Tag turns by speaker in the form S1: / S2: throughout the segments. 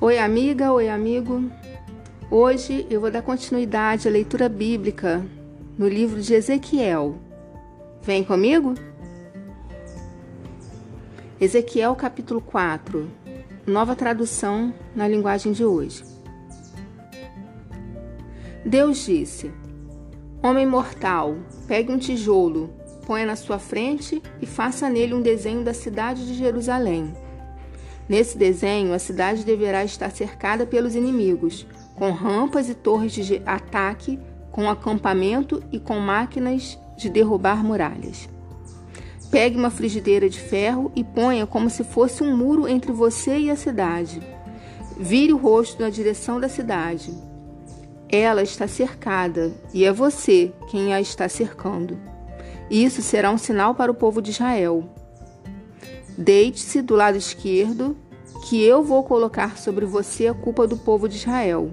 S1: Oi, amiga, oi, amigo. Hoje eu vou dar continuidade à leitura bíblica no livro de Ezequiel. Vem comigo? Ezequiel capítulo 4, nova tradução na linguagem de hoje. Deus disse: Homem mortal, pegue um tijolo, ponha na sua frente e faça nele um desenho da cidade de Jerusalém. Nesse desenho, a cidade deverá estar cercada pelos inimigos, com rampas e torres de ataque, com acampamento e com máquinas de derrubar muralhas. Pegue uma frigideira de ferro e ponha como se fosse um muro entre você e a cidade. Vire o rosto na direção da cidade. Ela está cercada e é você quem a está cercando. Isso será um sinal para o povo de Israel. Deite-se do lado esquerdo, que eu vou colocar sobre você a culpa do povo de Israel.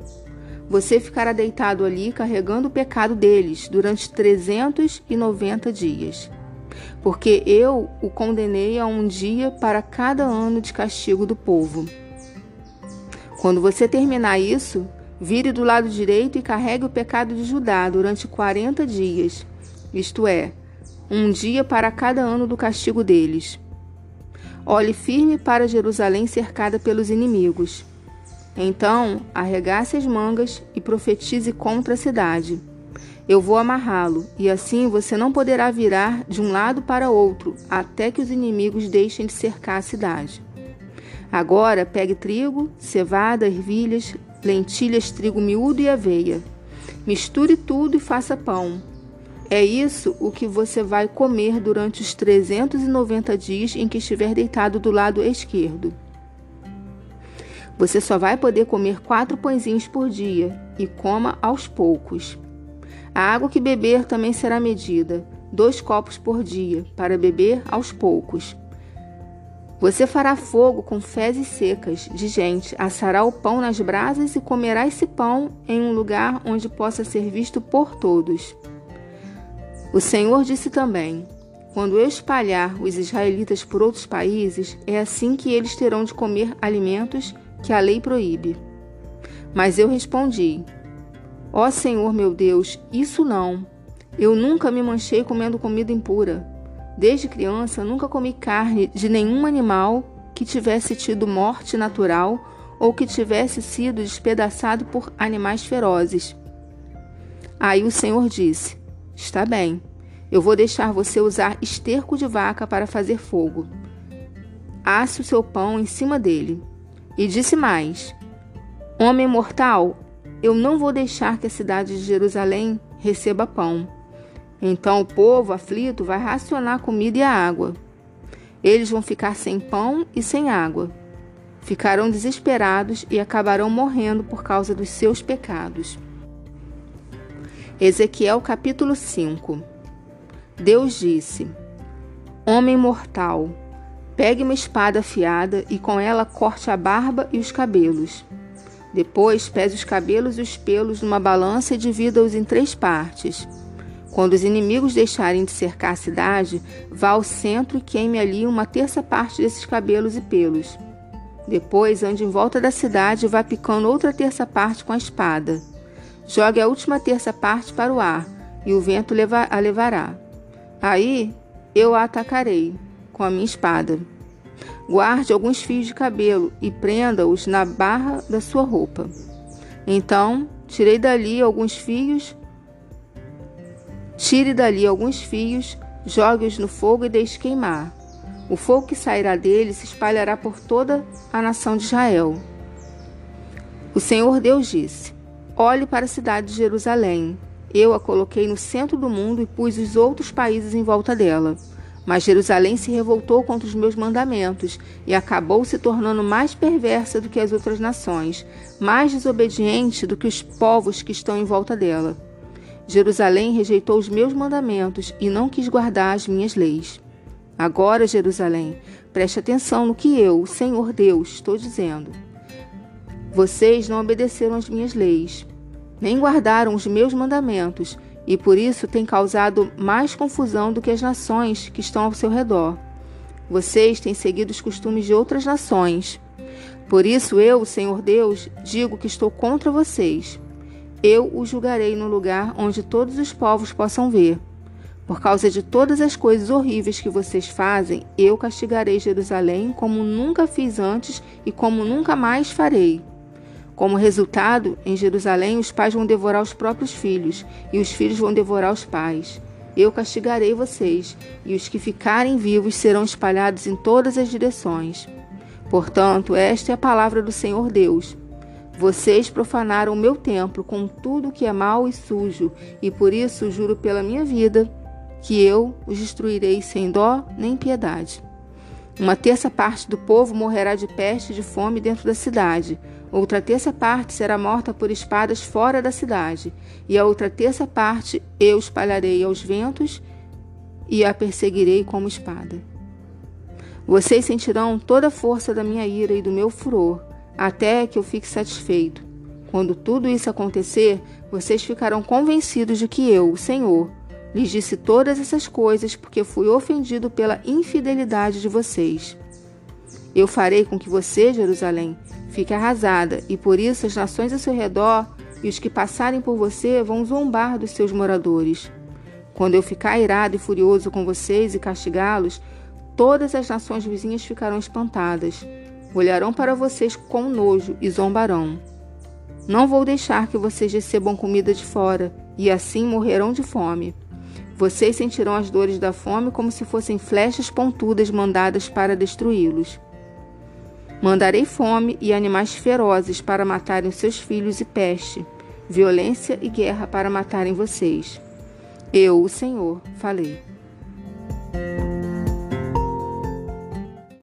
S1: Você ficará deitado ali carregando o pecado deles durante 390 dias. Porque eu o condenei a um dia para cada ano de castigo do povo. Quando você terminar isso, vire do lado direito e carregue o pecado de Judá durante 40 dias, isto é, um dia para cada ano do castigo deles. Olhe firme para Jerusalém cercada pelos inimigos. Então arregace as mangas e profetize contra a cidade. Eu vou amarrá-lo, e assim você não poderá virar de um lado para outro, até que os inimigos deixem de cercar a cidade. Agora pegue trigo, cevada, ervilhas, lentilhas, trigo miúdo e aveia. Misture tudo e faça pão. É isso o que você vai comer durante os 390 dias em que estiver deitado do lado esquerdo. Você só vai poder comer quatro pãezinhos por dia e coma aos poucos. A água que beber também será medida, dois copos por dia, para beber aos poucos. Você fará fogo com fezes secas de gente, assará o pão nas brasas e comerá esse pão em um lugar onde possa ser visto por todos. O Senhor disse também: Quando eu espalhar os israelitas por outros países, é assim que eles terão de comer alimentos que a lei proíbe. Mas eu respondi: Ó Senhor meu Deus, isso não. Eu nunca me manchei comendo comida impura. Desde criança, nunca comi carne de nenhum animal que tivesse tido morte natural ou que tivesse sido despedaçado por animais ferozes. Aí o Senhor disse: Está bem, eu vou deixar você usar esterco de vaca para fazer fogo. Asse o seu pão em cima dele. E disse mais: Homem mortal, eu não vou deixar que a cidade de Jerusalém receba pão. Então o povo aflito vai racionar a comida e a água. Eles vão ficar sem pão e sem água. Ficarão desesperados e acabarão morrendo por causa dos seus pecados. Ezequiel capítulo 5 Deus disse: Homem mortal, pegue uma espada afiada e com ela corte a barba e os cabelos. Depois pese os cabelos e os pelos numa balança e divida-os em três partes. Quando os inimigos deixarem de cercar a cidade, vá ao centro e queime ali uma terça parte desses cabelos e pelos. Depois ande em volta da cidade e vá picando outra terça parte com a espada. Jogue a última terça parte para o ar, e o vento a levará. Aí eu a atacarei com a minha espada. Guarde alguns fios de cabelo e prenda-os na barra da sua roupa. Então, tirei dali alguns fios, tire dali alguns fios, jogue-os no fogo e deixe queimar. O fogo que sairá dele se espalhará por toda a nação de Israel. O Senhor Deus disse: Olhe para a cidade de Jerusalém. Eu a coloquei no centro do mundo e pus os outros países em volta dela. Mas Jerusalém se revoltou contra os meus mandamentos e acabou se tornando mais perversa do que as outras nações, mais desobediente do que os povos que estão em volta dela. Jerusalém rejeitou os meus mandamentos e não quis guardar as minhas leis. Agora, Jerusalém, preste atenção no que eu, Senhor Deus, estou dizendo. Vocês não obedeceram às minhas leis, nem guardaram os meus mandamentos, e por isso têm causado mais confusão do que as nações que estão ao seu redor. Vocês têm seguido os costumes de outras nações. Por isso eu, Senhor Deus, digo que estou contra vocês. Eu os julgarei no lugar onde todos os povos possam ver. Por causa de todas as coisas horríveis que vocês fazem, eu castigarei Jerusalém como nunca fiz antes e como nunca mais farei. Como resultado, em Jerusalém os pais vão devorar os próprios filhos, e os filhos vão devorar os pais. Eu castigarei vocês, e os que ficarem vivos serão espalhados em todas as direções. Portanto, esta é a palavra do Senhor Deus. Vocês profanaram o meu templo com tudo que é mau e sujo, e por isso juro pela minha vida que eu os destruirei sem dó nem piedade. Uma terça parte do povo morrerá de peste e de fome dentro da cidade. Outra terça parte será morta por espadas fora da cidade. E a outra terça parte eu espalharei aos ventos e a perseguirei como espada. Vocês sentirão toda a força da minha ira e do meu furor, até que eu fique satisfeito. Quando tudo isso acontecer, vocês ficarão convencidos de que eu, o Senhor, lhes disse todas essas coisas porque fui ofendido pela infidelidade de vocês. Eu farei com que você, Jerusalém, fique arrasada, e por isso as nações ao seu redor e os que passarem por você vão zombar dos seus moradores. Quando eu ficar irado e furioso com vocês e castigá-los, todas as nações vizinhas ficarão espantadas. Olharão para vocês com nojo e zombarão. Não vou deixar que vocês recebam comida de fora, e assim morrerão de fome. Vocês sentirão as dores da fome como se fossem flechas pontudas mandadas para destruí-los. Mandarei fome e animais ferozes para matarem seus filhos e peste, violência e guerra para matarem vocês. Eu, o Senhor, falei.